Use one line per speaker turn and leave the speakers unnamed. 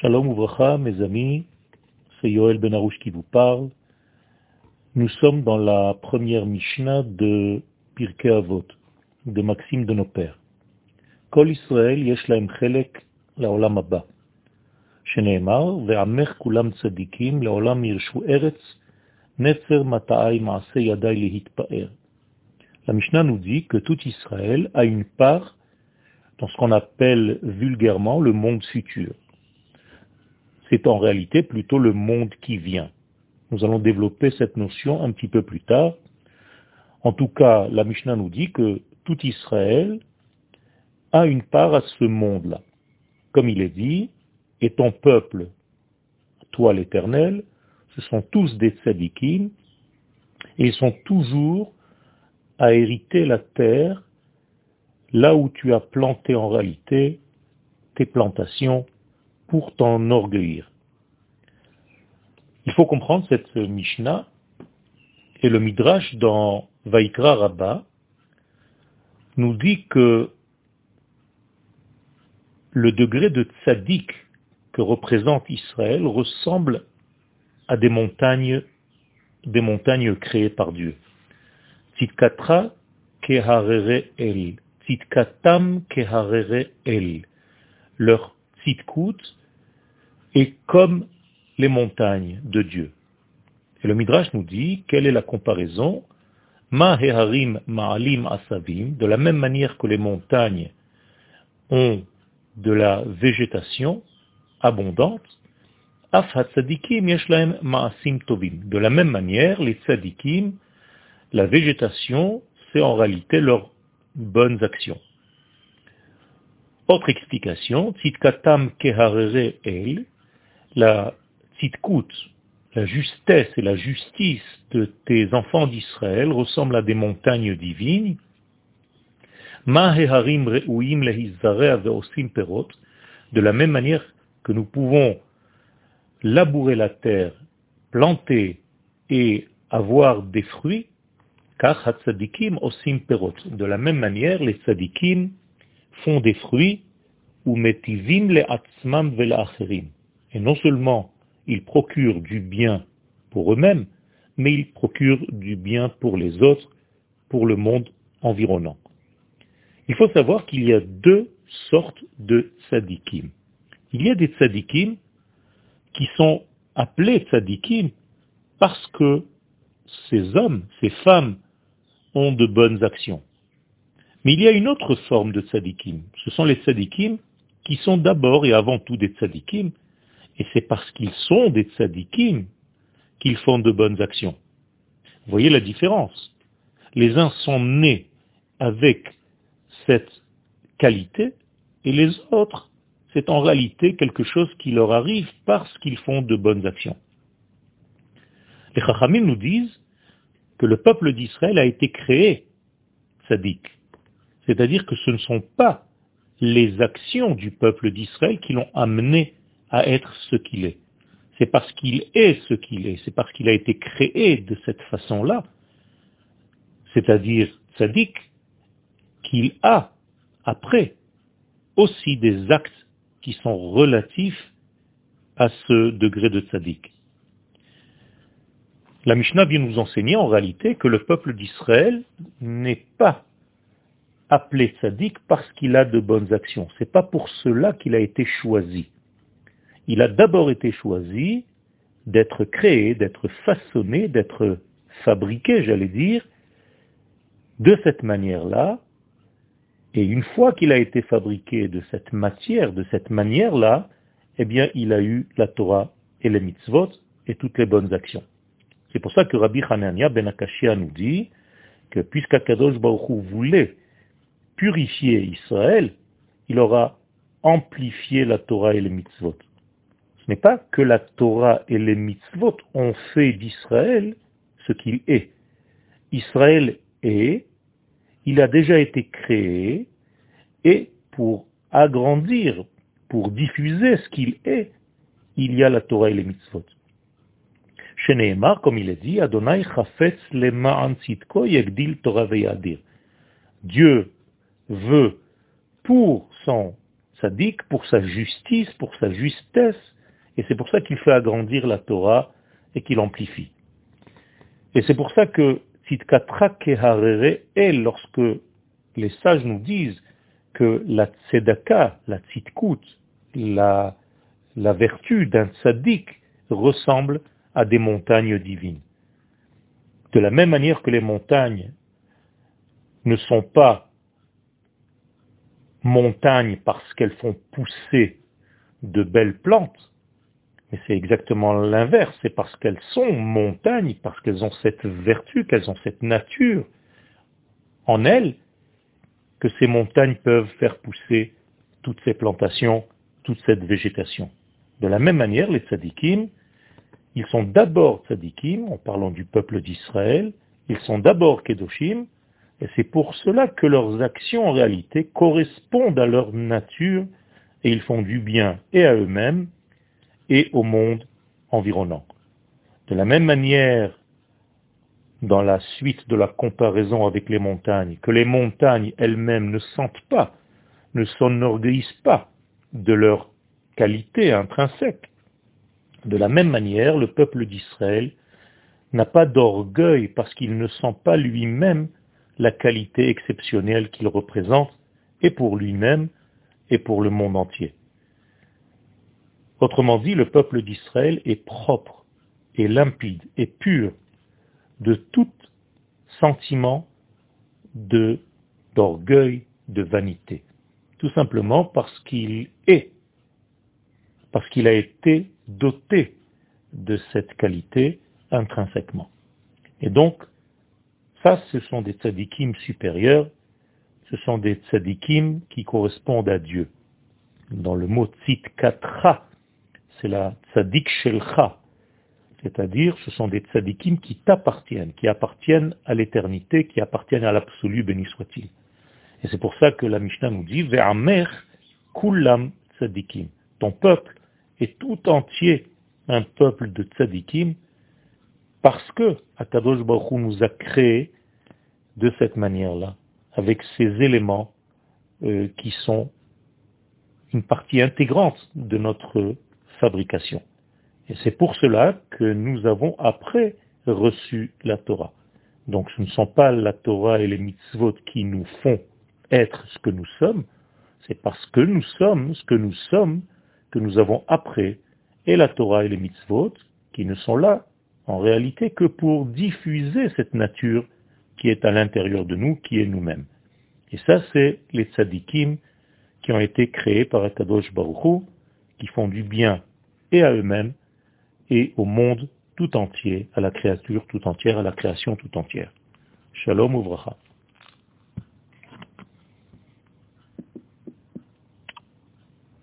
Shalom Ouvracha, mes amis, c'est Yoel Benarouche qui vous parle. Nous sommes dans la première Mishnah de Pirkei Avot, de Maxime de nos pères. Kol Israël yesh lahem chelek לעולם הבא, שנאמר, ועמך כולם צדיקים, לעולם ירשו ארץ, נצר מטעי מעשה ידי להתפאר. La Mishnah nous dit que tout Israël a une part dans ce qu'on appelle vulgairement le monde futur. c'est en réalité plutôt le monde qui vient. Nous allons développer cette notion un petit peu plus tard. En tout cas, la Mishnah nous dit que tout Israël a une part à ce monde-là. Comme il est dit, et ton peuple, toi l'Éternel, ce sont tous des tzadikim, et ils sont toujours à hériter la terre là où tu as planté en réalité tes plantations pour t'en orgueillir. Il faut comprendre cette Mishnah et le Midrash dans Vaikra Rabbah nous dit que le degré de tzaddik que représente Israël ressemble à des montagnes, des montagnes créées par Dieu. Keharere el. Keharere el. Leur est comme les montagnes de Dieu. Et le Midrash nous dit quelle est la comparaison? Ma heharim ma'alim asavim, de la même manière que les montagnes ont de la végétation abondante, af tzadikim yeshlaem ma'asim tovim. De la même manière, les tzadikim, la végétation, c'est en réalité leurs bonnes actions. Autre explication, tzitkatam keharere el, la tzitkut, la justesse et la justice de tes enfants d'Israël ressemblent à des montagnes divines, de la même manière que nous pouvons labourer la terre, planter et avoir des fruits, car osim perot. De la même manière, les tzadikim font des fruits ou metivim le atzmam Et non seulement ils procurent du bien pour eux-mêmes, mais ils procurent du bien pour les autres, pour le monde environnant. Il faut savoir qu'il y a deux sortes de tzadikim. Il y a des tzadikim qui sont appelés tzadikim parce que ces hommes, ces femmes ont de bonnes actions. Mais il y a une autre forme de tzadikim. Ce sont les tzadikim qui sont d'abord et avant tout des tzadikim, et c'est parce qu'ils sont des tzadikim qu'ils font de bonnes actions. Vous voyez la différence. Les uns sont nés avec cette qualité, et les autres, c'est en réalité quelque chose qui leur arrive parce qu'ils font de bonnes actions. Les Chachamim nous disent que le peuple d'Israël a été créé sadique. C'est-à-dire que ce ne sont pas les actions du peuple d'Israël qui l'ont amené à être ce qu'il est. C'est parce qu'il est ce qu'il est, c'est parce qu'il a été créé de cette façon-là, c'est-à-dire sadique, qu'il a, après, aussi des actes qui sont relatifs à ce degré de tzaddik. La Mishnah vient nous enseigner en réalité que le peuple d'Israël n'est pas appelé tzaddik parce qu'il a de bonnes actions. C'est pas pour cela qu'il a été choisi. Il a d'abord été choisi d'être créé, d'être façonné, d'être fabriqué, j'allais dire, de cette manière-là, et une fois qu'il a été fabriqué de cette matière, de cette manière-là, eh bien, il a eu la Torah et les mitzvot et toutes les bonnes actions. C'est pour ça que Rabbi Hanania ben Akashia nous dit que puisqu'Akadosh Baruch voulait purifier Israël, il aura amplifié la Torah et les mitzvot. Ce n'est pas que la Torah et les mitzvot ont fait d'Israël ce qu'il est. Israël est il a déjà été créé et pour agrandir, pour diffuser ce qu'il est, il y a la Torah et les mitzvot. Chez Nehemar, comme il est dit, Adonai chafetz tzitko yegdil Torah veyadir. Dieu veut pour son tzaddik pour sa justice, pour sa justesse, et c'est pour ça qu'il fait agrandir la Torah et qu'il amplifie. Et c'est pour ça que Tzidkatra Keharere est lorsque les sages nous disent que la tzedaka, la tzidkut, la, la vertu d'un tzaddik ressemble à des montagnes divines. De la même manière que les montagnes ne sont pas montagnes parce qu'elles font pousser de belles plantes, mais c'est exactement l'inverse, c'est parce qu'elles sont montagnes, parce qu'elles ont cette vertu, qu'elles ont cette nature en elles, que ces montagnes peuvent faire pousser toutes ces plantations, toute cette végétation. De la même manière, les tzadikim, ils sont d'abord tzadikim, en parlant du peuple d'Israël, ils sont d'abord kedoshim, et c'est pour cela que leurs actions en réalité correspondent à leur nature, et ils font du bien et à eux-mêmes et au monde environnant. De la même manière dans la suite de la comparaison avec les montagnes, que les montagnes elles-mêmes ne sentent pas, ne s'enorgueillissent pas de leur qualité intrinsèque. De la même manière, le peuple d'Israël n'a pas d'orgueil parce qu'il ne sent pas lui-même la qualité exceptionnelle qu'il représente, et pour lui-même, et pour le monde entier. Autrement dit, le peuple d'Israël est propre, et limpide, et pur de tout sentiment d'orgueil, de vanité. Tout simplement parce qu'il est, parce qu'il a été doté de cette qualité intrinsèquement. Et donc, ça, ce sont des tzadikim supérieurs, ce sont des tzadikim qui correspondent à Dieu. Dans le mot katra, c'est la tzadik shelcha, c'est-à-dire, ce sont des tzadikim qui t'appartiennent, qui appartiennent à l'éternité, qui appartiennent à l'absolu, béni soit-il. Et c'est pour ça que la Mishnah nous dit, Ve'amer kulam tzadikim. Ton peuple est tout entier un peuple de tzadikim, parce que Akadosh Baruch nous a créés de cette manière-là, avec ces éléments euh, qui sont une partie intégrante de notre fabrication. Et c'est pour cela que nous avons après reçu la Torah. Donc ce ne sont pas la Torah et les mitzvot qui nous font être ce que nous sommes, c'est parce que nous sommes ce que nous sommes que nous avons après et la Torah et les mitzvot qui ne sont là en réalité que pour diffuser cette nature qui est à l'intérieur de nous, qui est nous-mêmes. Et ça, c'est les tzadikim qui ont été créés par Akadosh Baruch qui font du bien et à eux-mêmes et au monde tout entier, à la créature tout entière, à la création tout entière. Shalom ouvracha.